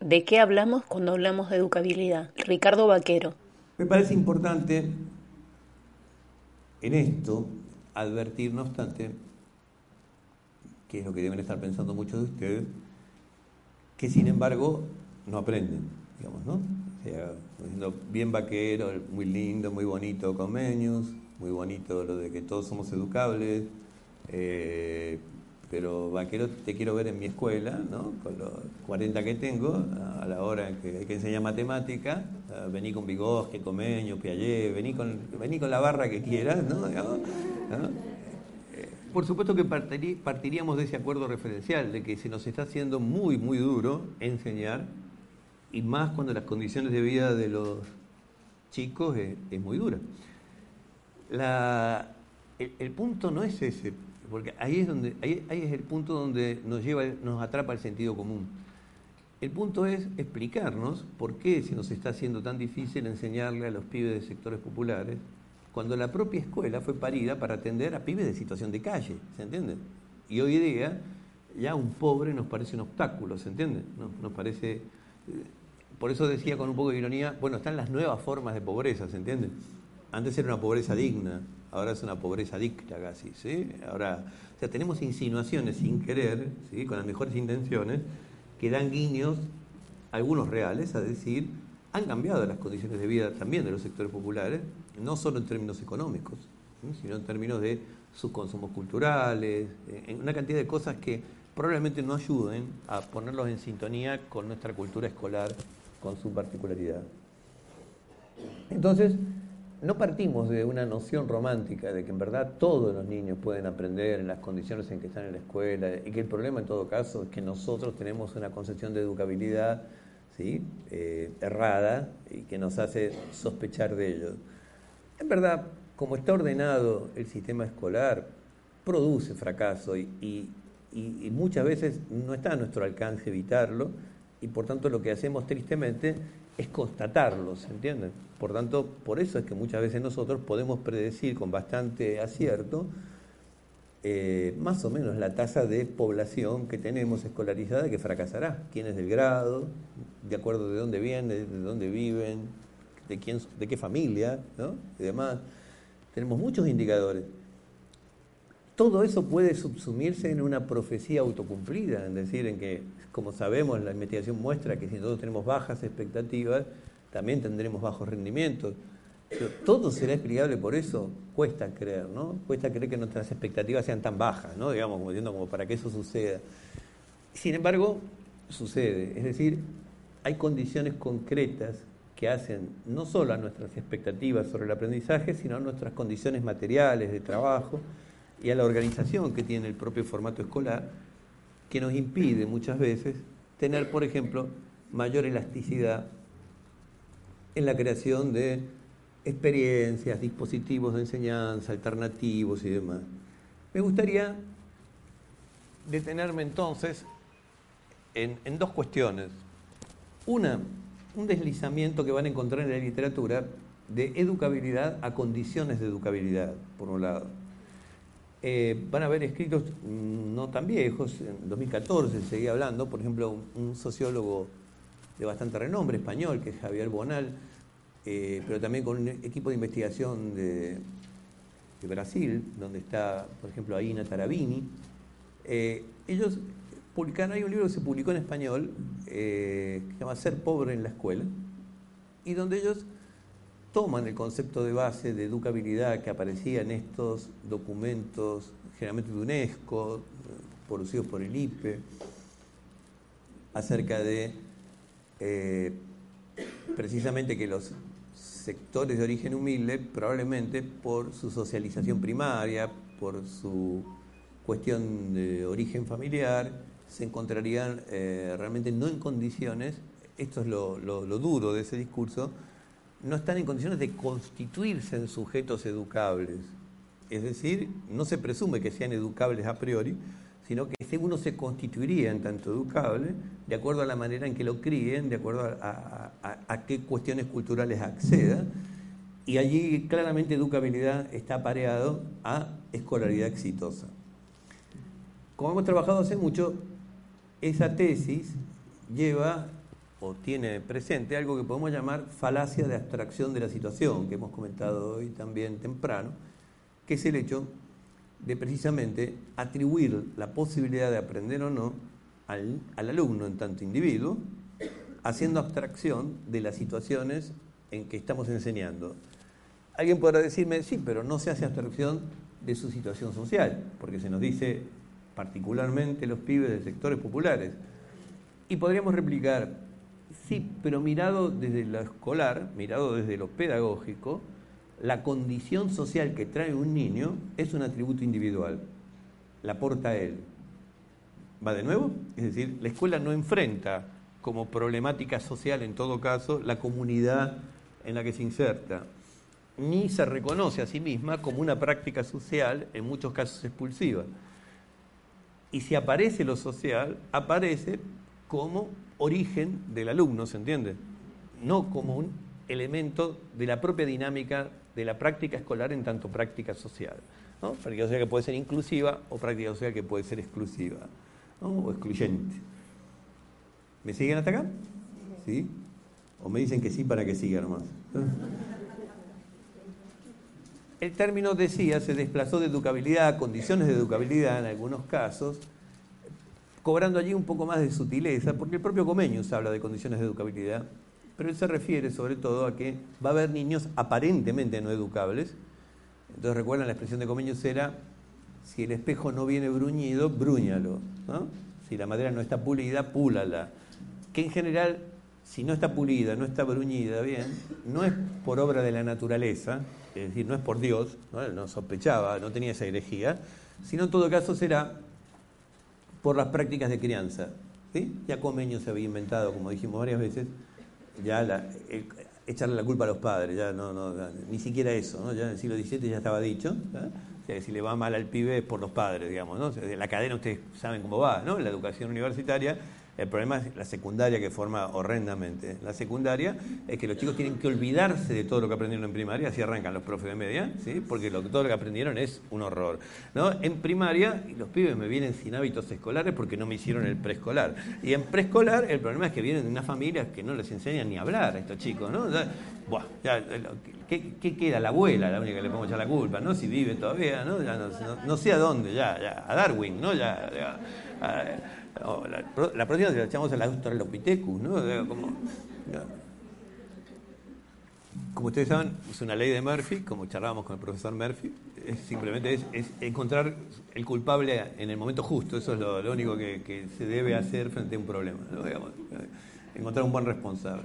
¿De qué hablamos cuando hablamos de educabilidad? Ricardo Vaquero. Me parece importante en esto advertir, no obstante, que es lo que deben estar pensando muchos de ustedes, que sin embargo no aprenden, digamos, ¿no? O sea, bien vaquero, muy lindo, muy bonito Comenius, muy bonito lo de que todos somos educables, eh, pero vaquero te quiero ver en mi escuela, ¿no? Con los 40 que tengo, a la hora que hay que enseñar matemática, vení con Vygotsky, Comenius, Piaget, vení con, vení con la barra que quieras, ¿no? Por supuesto que partiríamos de ese acuerdo referencial, de que se nos está haciendo muy, muy duro enseñar, y más cuando las condiciones de vida de los chicos es, muy dura. el, punto no es ese, porque ahí es, donde, ahí, es el punto donde nos, lleva, nos atrapa el sentido común. El punto es explicarnos por qué se nos está haciendo tan difícil enseñarle a los pibes de sectores populares cuando la propia escuela fue parida para atender a pibes de situación de calle, ¿se entiende? Y hoy día ya un pobre nos parece un obstáculo, ¿se entiende? Nos, parece... Eh, por eso decía con un poco de ironía, bueno, están las nuevas formas de pobreza, ¿se entiende? Antes era una pobreza digna, ahora es una pobreza dicta casi, ¿sí? Ahora, o sea, tenemos insinuaciones sin querer. Con las mejores intenciones, que dan guiños, algunos reales, a decir, han cambiado las condiciones de vida también de los sectores populares, no solo en términos económicos, sino en términos de sus consumos culturales, en una cantidad de cosas que probablemente no ayuden a ponerlos en sintonía con nuestra cultura escolar, con su particularidad. Entonces, no partimos de una noción romántica de que en verdad todos los niños pueden aprender en las condiciones en que están en la escuela y que el problema en todo caso es que nosotros tenemos una concepción de educabilidad. Eh, errada y que nos hace sospechar de ellos. En verdad, como está ordenado el sistema escolar, produce fracaso y, muchas veces no está a nuestro alcance evitarlo y por tanto lo que hacemos tristemente es constatarlo, ¿se entiende? Por tanto, por eso es que muchas veces nosotros podemos predecir con bastante acierto eh, más o menos la tasa de población que tenemos escolarizada que fracasará, quién es del grado, de acuerdo de dónde vienen, de dónde viven, de, quién, de qué familia, ¿no? y demás. Tenemos muchos indicadores. Todo eso puede subsumirse en una profecía autocumplida, es decir, en que, como sabemos, la investigación muestra que si nosotros tenemos bajas expectativas, también tendremos bajos rendimientos. Pero todo será explicable por eso, cuesta creer, ¿no? Cuesta creer que nuestras expectativas sean tan bajas, ¿no? Digamos, como diciendo como para que eso suceda. Sin embargo, sucede. Es decir, hay condiciones concretas que hacen no solo a nuestras expectativas sobre el aprendizaje, sino a nuestras condiciones materiales de trabajo y a la organización que tiene el propio formato escolar, que nos impide muchas veces tener, por ejemplo, mayor elasticidad en la creación de experiencias, dispositivos de enseñanza, alternativos y demás. Me gustaría detenerme entonces en, dos cuestiones. Una, un deslizamiento que van a encontrar en la literatura de educabilidad a condiciones de educabilidad, por un lado. Eh, van a haber escritos mm, no tan viejos, en 2014 seguía hablando, por ejemplo, un, sociólogo de bastante renombre español, que es Javier Bonal, eh, pero también con un equipo de investigación de, Brasil, donde está, por ejemplo, Aina Tarabini. Eh, ellos publicaron, hay un libro que se publicó en español, eh, que se llama Ser pobre en la escuela, y donde ellos toman el concepto de base de educabilidad que aparecía en estos documentos, generalmente de UNESCO, producidos por el IPE, acerca de eh, precisamente que los sectores de origen humilde, probablemente por su socialización primaria, por su cuestión de origen familiar, se encontrarían eh, realmente no en condiciones, esto es lo, duro de ese discurso, no están en condiciones de constituirse en sujetos educables. Es decir, no se presume que sean educables a priori, sino que uno se constituiría en tanto educable de acuerdo a la manera en que lo críen, de acuerdo a, a qué cuestiones culturales acceda, y allí claramente educabilidad está apareado a escolaridad exitosa. Como hemos trabajado hace mucho, esa tesis lleva o tiene presente algo que podemos llamar falacia de abstracción de la situación, que hemos comentado hoy también temprano, que es el hecho de precisamente atribuir la posibilidad de aprender o no al, alumno en tanto individuo, haciendo abstracción de las situaciones en que estamos enseñando. Alguien podrá decirme, sí, pero no se hace abstracción de su situación social, porque se nos dice particularmente los pibes de sectores populares. Y podríamos replicar, sí, pero mirado desde lo escolar, mirado desde lo pedagógico, la condición social que trae un niño es un atributo individual, la aporta él. ¿Va de nuevo? Es decir, la escuela no enfrenta como problemática social en todo caso la comunidad en la que se inserta, ni se reconoce a sí misma como una práctica social, en muchos casos expulsiva. Y si aparece lo social, aparece como origen del alumno, ¿se entiende? No como un elemento de la propia dinámica de la práctica escolar en tanto práctica social. ¿no? Práctica social que puede ser inclusiva o práctica social que puede ser exclusiva o excluyente. ¿Me siguen hasta acá? ¿Sí? ¿O me dicen que sí para que siga nomás? El término, decía, se desplazó de educabilidad a condiciones de educabilidad en algunos casos, cobrando allí un poco más de sutileza, porque el propio Comenius habla de condiciones de educabilidad, pero él se refiere sobre todo a que va a haber niños aparentemente no educables. Entonces recuerdan la expresión de Comenius era, si el espejo no viene bruñido, brúñalo. Si la madera no está pulida, púlala. Que en general, si no está pulida, no está bruñida bien, no es por obra de la naturaleza, es decir, no es por Dios, no, no sospechaba, no tenía esa herejía, sino en todo caso será por las prácticas de crianza. Ya Comenius se había inventado, como dijimos varias veces, ya la, echarle la culpa a los padres, ya no, no ni siquiera eso, ¿no? ya en el siglo XVII ya estaba dicho, o sea, que si le va mal al pibe es por los padres, digamos, ¿no? la cadena ustedes saben cómo va, ¿no? La educación universitaria el problema es la secundaria que forma horrendamente. La secundaria es que los chicos tienen que olvidarse de todo lo que aprendieron en primaria, así arrancan los profes de media, ¿sí? porque lo, todo lo que aprendieron es un horror. ¿no? En primaria los pibes me vienen sin hábitos escolares porque no me hicieron el preescolar. Y en preescolar el problema es que vienen de unas familias que no les enseñan ni hablar a estos chicos. ¿no? ¿Qué, queda? La abuela, la única que le pongo ya la culpa, ¿no? Si vive todavía, ¿no? Ya no, sé a dónde, ya, ya, a Darwin, ¿no? Ya, la, próxima se la echamos al Australopithecus, ¿no? Como, ustedes saben, es una ley de Murphy, como charlábamos con el profesor Murphy, es simplemente es, encontrar el culpable en el momento justo, eso es lo, único que, se debe hacer frente a un problema, encontrar un buen responsable.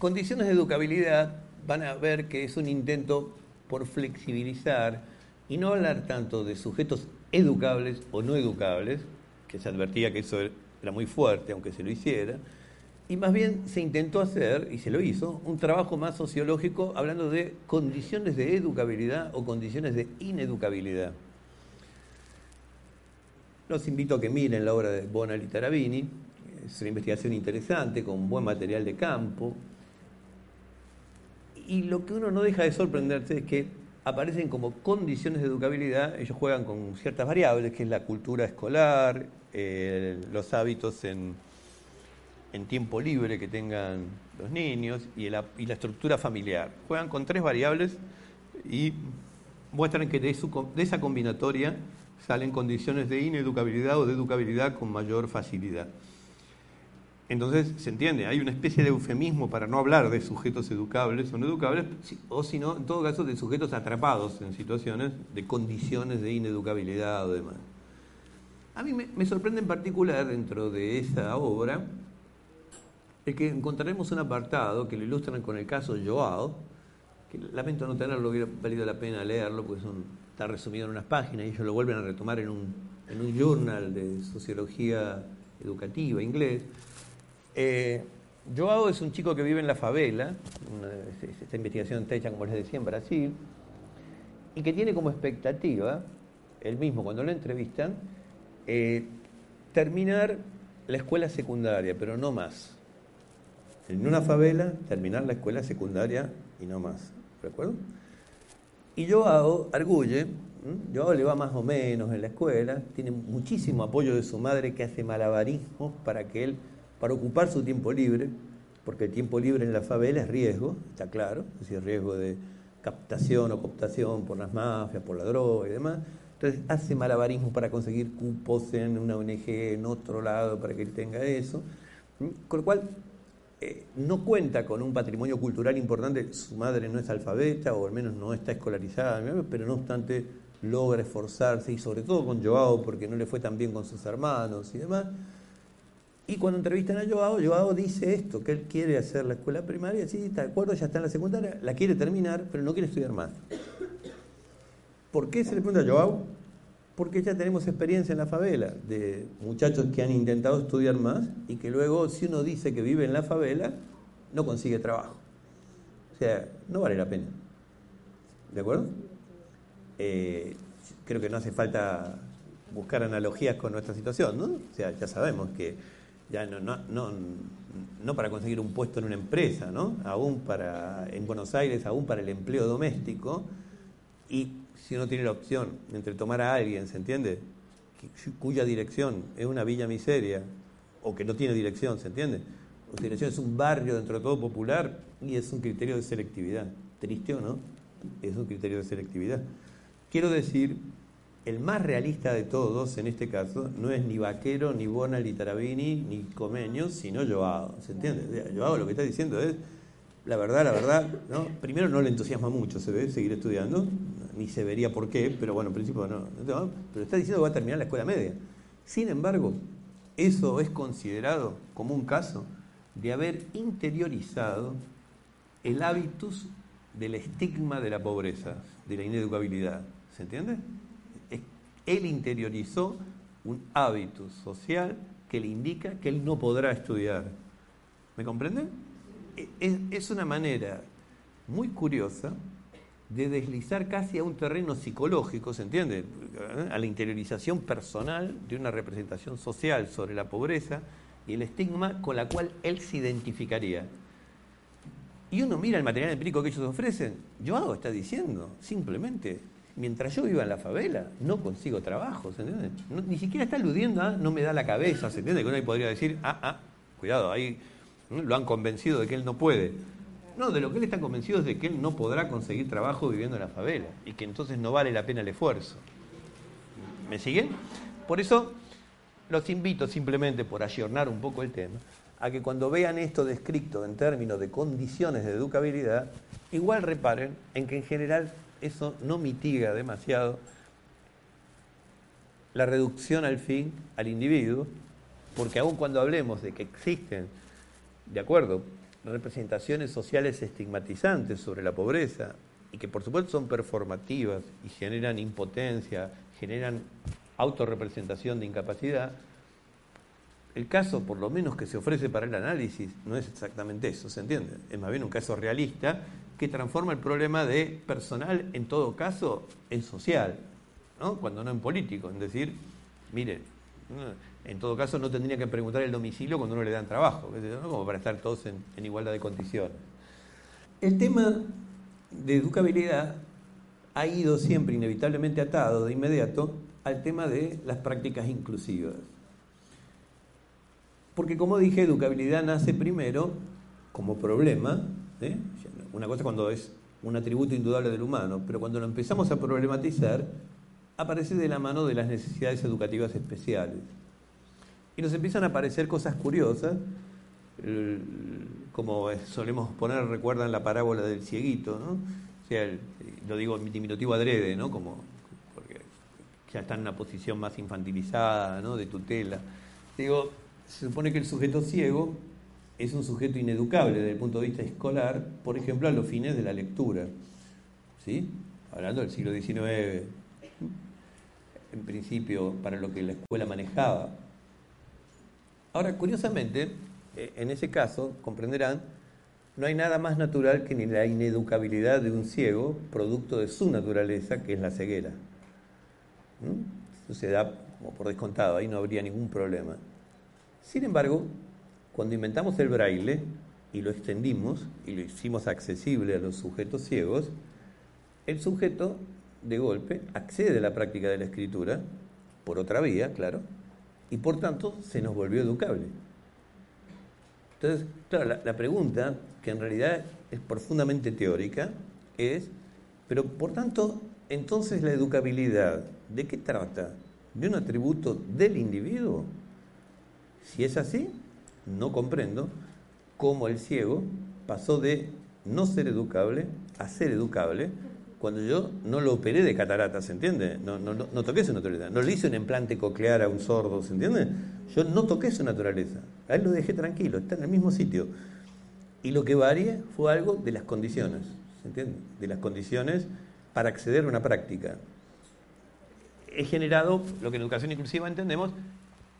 Condiciones de educabilidad van a ver que es un intento por flexibilizar y no hablar tanto de sujetos educables o no educables, que se advertía que eso era muy fuerte, aunque se lo hiciera, y más bien se intentó hacer, y se lo hizo, un trabajo más sociológico hablando de condiciones de educabilidad o condiciones de ineducabilidad. Los invito a que miren la obra de Bonal y Tarabini, es una investigación interesante, con buen material de campo, y lo que uno no deja de sorprenderse es que aparecen como condiciones de educabilidad, ellos juegan con ciertas variables, que es la cultura escolar, eh, los hábitos en, tiempo libre que tengan los niños y la, estructura familiar. Juegan con tres variables y muestran que de, de esa combinatoria salen condiciones de ineducabilidad o de educabilidad con mayor facilidad. Entonces, se entiende, hay una especie de eufemismo para no hablar de sujetos educables o no educables, o sino, en todo caso, de sujetos atrapados en situaciones de condiciones de ineducabilidad o demás. A mí me, sorprende en particular dentro de esa obra el que encontraremos un apartado que lo ilustran con el caso Joao, que lamento no tenerlo, hubiera valido la pena leerlo, porque está resumido en unas páginas y ellos lo vuelven a retomar en un, en un journal de sociología educativa inglés eh, Joao es un chico que vive en la favela, esta investigación está hecha, como les decía, en Brasil, y que tiene como expectativa, él mismo cuando lo entrevistan, eh, terminar la escuela secundaria, pero no más. En una favela, terminar la escuela secundaria y no más. ¿Recuerdo? Y Joao arguye, Joao le va más o menos en la escuela, tiene muchísimo apoyo de su madre que hace malabarismos para que él para ocupar su tiempo libre, porque el tiempo libre en la favela es riesgo, está claro, es decir, riesgo de captación o cooptación por las mafias, por la droga y demás. Entonces hace malabarismo para conseguir cupos en una ONG en otro lado para que él tenga eso. Con lo cual eh, no cuenta con un patrimonio cultural importante, su madre no es alfabeta o al menos no está escolarizada, pero no obstante logra esforzarse y sobre todo con Joao porque no le fue tan bien con sus hermanos y demás. Y cuando entrevistan a Joao, Joao dice esto, que él quiere hacer la escuela primaria, sí, está de acuerdo, ya está en la secundaria, la quiere terminar, pero no quiere estudiar más. ¿Por qué se le pregunta a Joao? Porque ya tenemos experiencia en la favela de muchachos que han intentado estudiar más y que luego, si uno dice que vive en la favela, no consigue trabajo. O sea, no vale la pena. ¿De acuerdo? Eh, creo que no hace falta buscar analogías con nuestra situación, ¿no? O sea, ya sabemos que ya no, no, no, no para conseguir un puesto en una empresa, ¿no? Aún para, en Buenos Aires, aún para el empleo doméstico, y si uno tiene la opción entre tomar a alguien, ¿se entiende? cuya dirección es una villa miseria o que no tiene dirección, ¿se entiende? La dirección es un barrio dentro de todo popular y es un criterio de selectividad. Triste o no, es un criterio de selectividad. Quiero decir, el más realista de todos en este caso no es ni Vaquero, ni Bona, ni Tarabini, ni Comeño, sino Joao, ¿se entiende? Joao lo que está diciendo es la verdad, la verdad, ¿no? Primero no le entusiasma mucho, se ve, seguir estudiando, ni se vería por qué, pero bueno, en principio no, pero está diciendo que va a terminar la escuela media. Sin embargo, eso es considerado como un caso de haber interiorizado el hábitus del estigma de la pobreza, de la ineducabilidad. ¿Se entiende? Él interiorizó un hábitus social que le indica que él no podrá estudiar. ¿Me comprenden? es, una manera muy curiosa de deslizar casi a un terreno psicológico, ¿se entiende? A la interiorización personal de una representación social sobre la pobreza y el estigma con la cual él se identificaría. Y uno mira el material empírico que ellos ofrecen, yo hago, está diciendo, simplemente, mientras yo viva en la favela, no consigo trabajo, ¿se entiende? ni siquiera está aludiendo a no me da la cabeza, ¿se entiende? Que uno podría decir, ah, ah, cuidado, ahí lo han convencido de que él no puede. No, de lo que él está convencido es de que él no podrá conseguir trabajo viviendo en la favela y que entonces no vale la pena el esfuerzo. ¿Me siguen? Por eso los invito simplemente, por ayornar un poco el tema, a que cuando vean esto descrito en términos de condiciones de educabilidad, igual reparen en que en general eso no mitiga demasiado la reducción al fin al individuo, porque aun cuando hablemos de que existen de acuerdo, representaciones sociales estigmatizantes sobre la pobreza y que por supuesto son performativas y generan impotencia, generan autorrepresentación de incapacidad, el caso, por lo menos que se ofrece para el análisis, no es exactamente eso, ¿se entiende? Es más bien un caso realista que transforma el problema de personal, en todo caso, en social, ¿no? cuando no en político, en decir, mire, en todo caso, no tendría que preguntar el domicilio cuando no le dan trabajo, como para estar todos en, igualdad de condiciones. El tema de educabilidad ha ido siempre inevitablemente atado de inmediato al tema de las prácticas inclusivas. Porque como dije, educabilidad nace primero como problema, ¿eh? Una cosa cuando es un atributo indudable del humano, pero cuando lo empezamos a problematizar, aparece de la mano de las necesidades educativas especiales. Y nos empiezan a aparecer cosas curiosas, como solemos poner, recuerdan la parábola del cieguito, ¿no? Lo digo en diminutivo adrede, ¿no? Como, porque ya está en una posición más infantilizada. De tutela. Digo, se supone que el sujeto ciego es un sujeto ineducable desde el punto de vista escolar, por ejemplo, a los fines de la lectura. ¿Sí? Hablando del siglo XIX, en principio, para lo que la escuela manejaba. Ahora, curiosamente, eh, en ese caso, comprenderán, no hay nada más natural que ni la ineducabilidad de un ciego, producto de su naturaleza, que es la ceguera. ¿Mm? Eso se da como por descontado, ahí no habría ningún problema. Sin embargo, cuando inventamos el braille y lo extendimos y lo hicimos accesible a los sujetos ciegos, el sujeto de golpe accede a la práctica de la escritura, por otra vía, claro, y por tanto se nos volvió educable. Entonces, claro, la, pregunta, que en realidad es profundamente teórica, es, pero por tanto, entonces la educabilidad, ¿de qué trata? ¿De un atributo del individuo? Si es así, no comprendo cómo el ciego pasó de no ser educable a ser educable cuando yo no lo operé de catarata, ¿se entiende? No, no, no, toqué su naturaleza. No le hice un implante coclear a un sordo, ¿se entiende? Yo no toqué su naturaleza. A él lo dejé tranquilo, está en el mismo sitio. Y lo que varía fue algo de las condiciones, ¿se entiende? De las condiciones para acceder a una práctica. He generado lo que en educación inclusiva entendemos,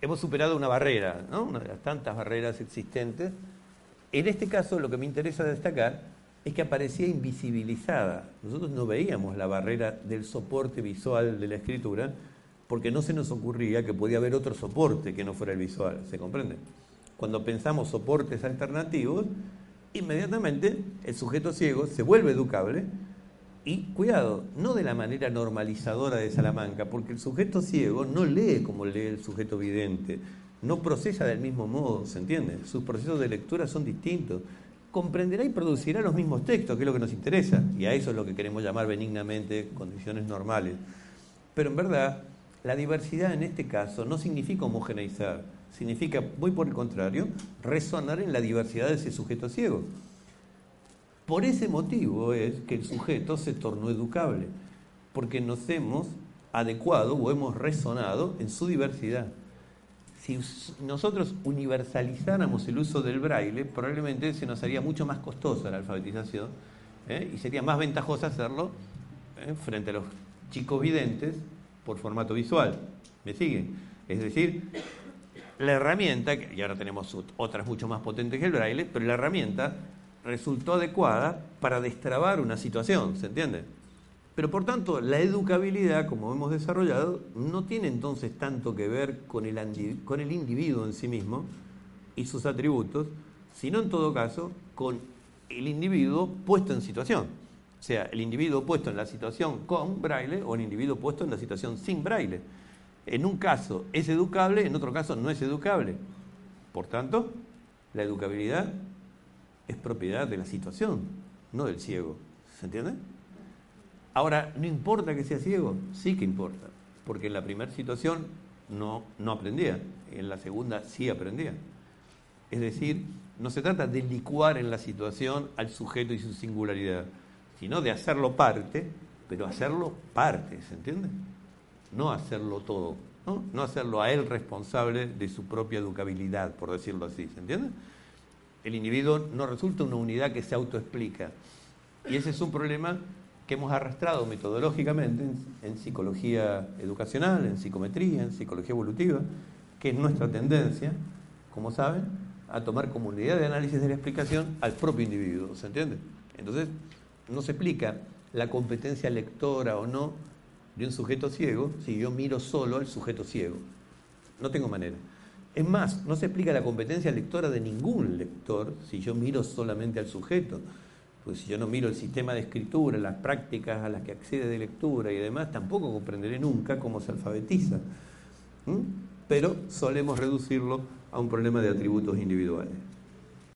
hemos superado una barrera, ¿no? Una de las tantas barreras existentes. En este caso, lo que me interesa destacar es que aparecía invisibilizada. Nosotros no veíamos la barrera del soporte visual de la escritura porque no se nos ocurría que podía haber otro soporte que no fuera el visual, ¿se comprende? Cuando pensamos soportes alternativos, inmediatamente el sujeto ciego se vuelve educable y, cuidado, no de la manera normalizadora de Salamanca, porque el sujeto ciego no lee como lee el sujeto vidente, no procesa del mismo modo, ¿se entiende? Sus procesos de lectura son distintos comprenderá y producirá los mismos textos, que es lo que nos interesa, y a eso es lo que queremos llamar benignamente condiciones normales. Pero en verdad, la diversidad en este caso no significa homogeneizar, significa, muy por el contrario, resonar en la diversidad de ese sujeto ciego. Por ese motivo es que el sujeto se tornó educable, porque nos hemos adecuado o hemos resonado en su diversidad si nosotros universalizáramos el uso del braille, probablemente se nos haría mucho más costosa la alfabetización ¿eh? y sería más ventajoso hacerlo ¿eh? frente a los chicos videntes por formato visual. ¿Me siguen? Es decir, la herramienta, y ahora tenemos otras mucho más potentes que el braille, pero la herramienta resultó adecuada para destrabar una situación, ¿se entiende? Pero por tanto, la educabilidad, como hemos desarrollado, no tiene entonces tanto que ver con el, con el individuo en sí mismo y sus atributos, sino en todo caso con el individuo puesto en situación. O sea, el individuo puesto en la situación con braille o el individuo puesto en la situación sin braille. En un caso es educable, en otro caso no es educable. Por tanto, la educabilidad es propiedad de la situación, no del ciego. ¿Se entiende? Ahora, ¿no importa que sea ciego? Sí que importa, porque en la primera situación no, no aprendía, en la segunda sí aprendía. Es decir, no se trata de licuar en la situación al sujeto y su singularidad, sino de hacerlo parte, pero hacerlo parte, ¿se entiende? No hacerlo todo, ¿no? no hacerlo a él responsable de su propia educabilidad, por decirlo así, ¿se entiende? El individuo no resulta una unidad que se autoexplica. Y ese es un problema que hemos arrastrado metodológicamente en, psicología educacional, en psicometría, en psicología evolutiva, que es nuestra tendencia, como saben, a tomar como unidad de análisis de la explicación al propio individuo, ¿se entiende? Entonces, no se explica la competencia lectora o no de un sujeto ciego si yo miro solo al sujeto ciego. No tengo manera. Es más, no se explica la competencia lectora de ningún lector si yo miro solamente al sujeto. Pues si yo no miro el sistema de escritura, las prácticas a las que accede de lectura y demás, tampoco comprenderé nunca cómo se alfabetiza. Pero solemos reducirlo a un problema de atributos individuales.